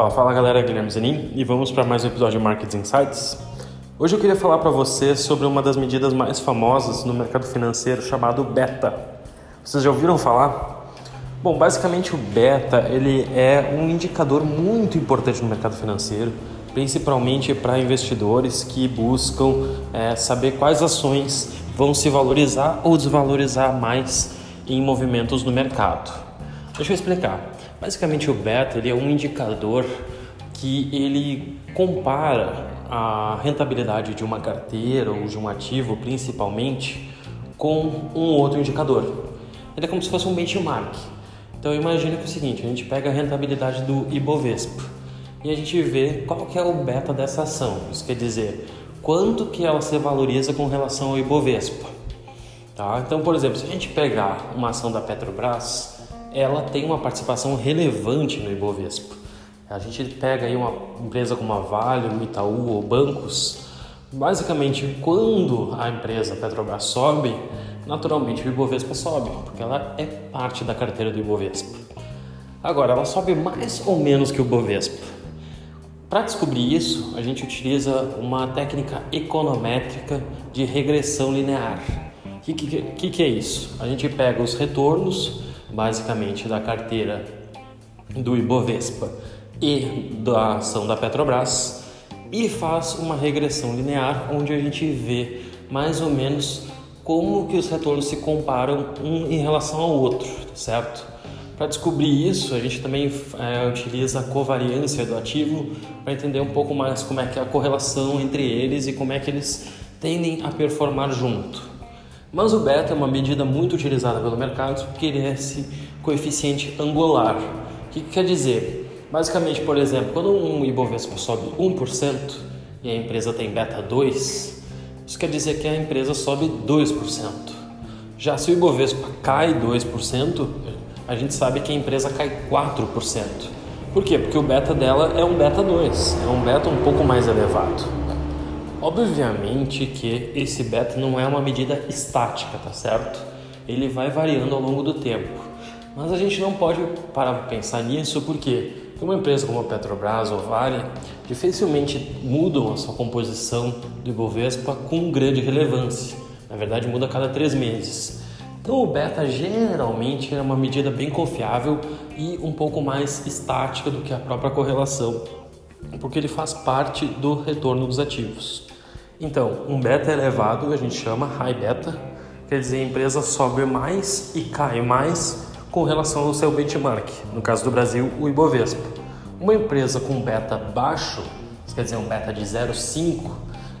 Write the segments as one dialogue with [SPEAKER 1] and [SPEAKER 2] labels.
[SPEAKER 1] Fala, fala galera, Guilherme Zanin e vamos para mais um episódio de Market Insights. Hoje eu queria falar para você sobre uma das medidas mais famosas no mercado financeiro chamado beta. Vocês já ouviram falar? Bom, basicamente o beta ele é um indicador muito importante no mercado financeiro, principalmente para investidores que buscam é, saber quais ações vão se valorizar ou desvalorizar mais em movimentos no mercado. Deixa eu explicar. Basicamente o beta ele é um indicador que ele compara a rentabilidade de uma carteira ou de um ativo principalmente com um outro indicador. Ele é como se fosse um benchmark. Então imagina que é o seguinte, a gente pega a rentabilidade do Ibovespa e a gente vê qual que é o beta dessa ação. Isso quer dizer, quanto que ela se valoriza com relação ao Ibovespa. Tá? Então, por exemplo, se a gente pegar uma ação da Petrobras, ela tem uma participação relevante no Ibovespa. A gente pega aí uma empresa como a Vale, o Itaú ou bancos, basicamente quando a empresa Petrobras sobe, naturalmente o Ibovespa sobe, porque ela é parte da carteira do Ibovespa. Agora, ela sobe mais ou menos que o Ibovespa. Para descobrir isso, a gente utiliza uma técnica econométrica de regressão linear. O que, que, que é isso? A gente pega os retornos basicamente da carteira do Ibovespa e da ação da Petrobras e faz uma regressão linear onde a gente vê mais ou menos como que os retornos se comparam um em relação ao outro, certo? Para descobrir isso, a gente também é, utiliza a covariância do ativo para entender um pouco mais como é que é a correlação entre eles e como é que eles tendem a performar junto. Mas o beta é uma medida muito utilizada pelo mercado porque ele é esse coeficiente angular. O que, que quer dizer? Basicamente, por exemplo, quando um Ibovespa sobe 1% e a empresa tem beta 2, isso quer dizer que a empresa sobe 2%. Já se o Ibovespa cai 2%, a gente sabe que a empresa cai 4%. Por quê? Porque o beta dela é um beta 2, é um beta um pouco mais elevado. Obviamente que esse beta não é uma medida estática, tá certo? Ele vai variando ao longo do tempo. Mas a gente não pode parar para pensar nisso porque uma empresa como a Petrobras ou Vale dificilmente mudam a sua composição do Ibovespa com grande relevância. Na verdade, muda a cada três meses. Então, o beta geralmente é uma medida bem confiável e um pouco mais estática do que a própria correlação, porque ele faz parte do retorno dos ativos. Então, um beta elevado a gente chama high beta, quer dizer a empresa sobe mais e cai mais com relação ao seu benchmark, no caso do Brasil, o Ibovespa. Uma empresa com beta baixo, quer dizer um beta de 0,5,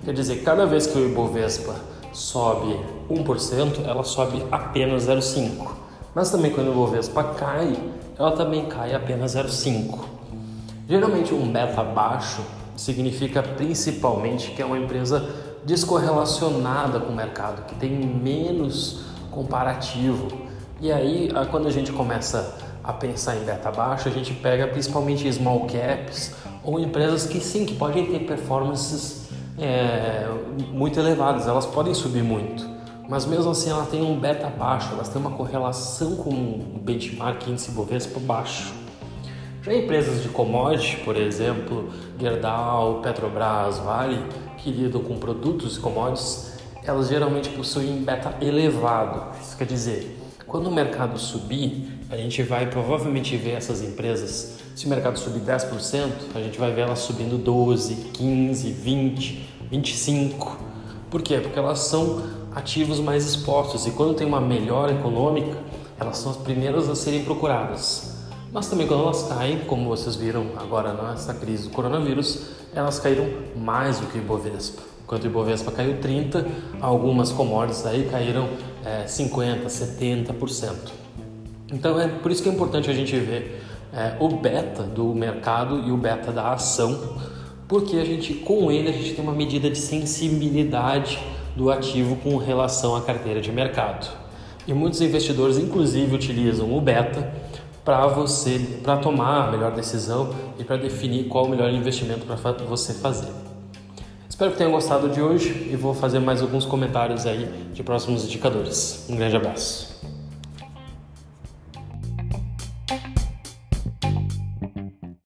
[SPEAKER 1] quer dizer cada vez que o Ibovespa sobe 1%, ela sobe apenas 0,5. Mas também quando o Ibovespa cai, ela também cai apenas 0,5. Geralmente um beta baixo significa principalmente que é uma empresa descorrelacionada com o mercado, que tem menos comparativo. E aí, quando a gente começa a pensar em beta baixa, a gente pega principalmente small caps ou empresas que sim, que podem ter performances é, muito elevadas, elas podem subir muito, mas mesmo assim ela tem um beta baixo, elas têm uma correlação com o benchmark índice Bovespa baixo. Já empresas de commodity, por exemplo, Gerdau, Petrobras, Vale, que lidam com produtos e commodities, elas geralmente possuem beta elevado. Isso quer dizer, quando o mercado subir, a gente vai provavelmente ver essas empresas, se o mercado subir 10%, a gente vai ver elas subindo 12, 15, 20, 25. Por quê? Porque elas são ativos mais expostos e quando tem uma melhora econômica, elas são as primeiras a serem procuradas. Mas também quando elas caem, como vocês viram agora nessa crise do coronavírus, elas caíram mais do que o Ibovespa. Enquanto o Ibovespa caiu 30, algumas commodities aí caíram é, 50, 70%. Então é por isso que é importante a gente ver é, o beta do mercado e o beta da ação, porque a gente com ele a gente tem uma medida de sensibilidade do ativo com relação à carteira de mercado. E muitos investidores inclusive utilizam o beta para você, para tomar a melhor decisão e para definir qual o melhor investimento para você fazer. Espero que tenham gostado de hoje e vou fazer mais alguns comentários aí de próximos indicadores. Um grande abraço.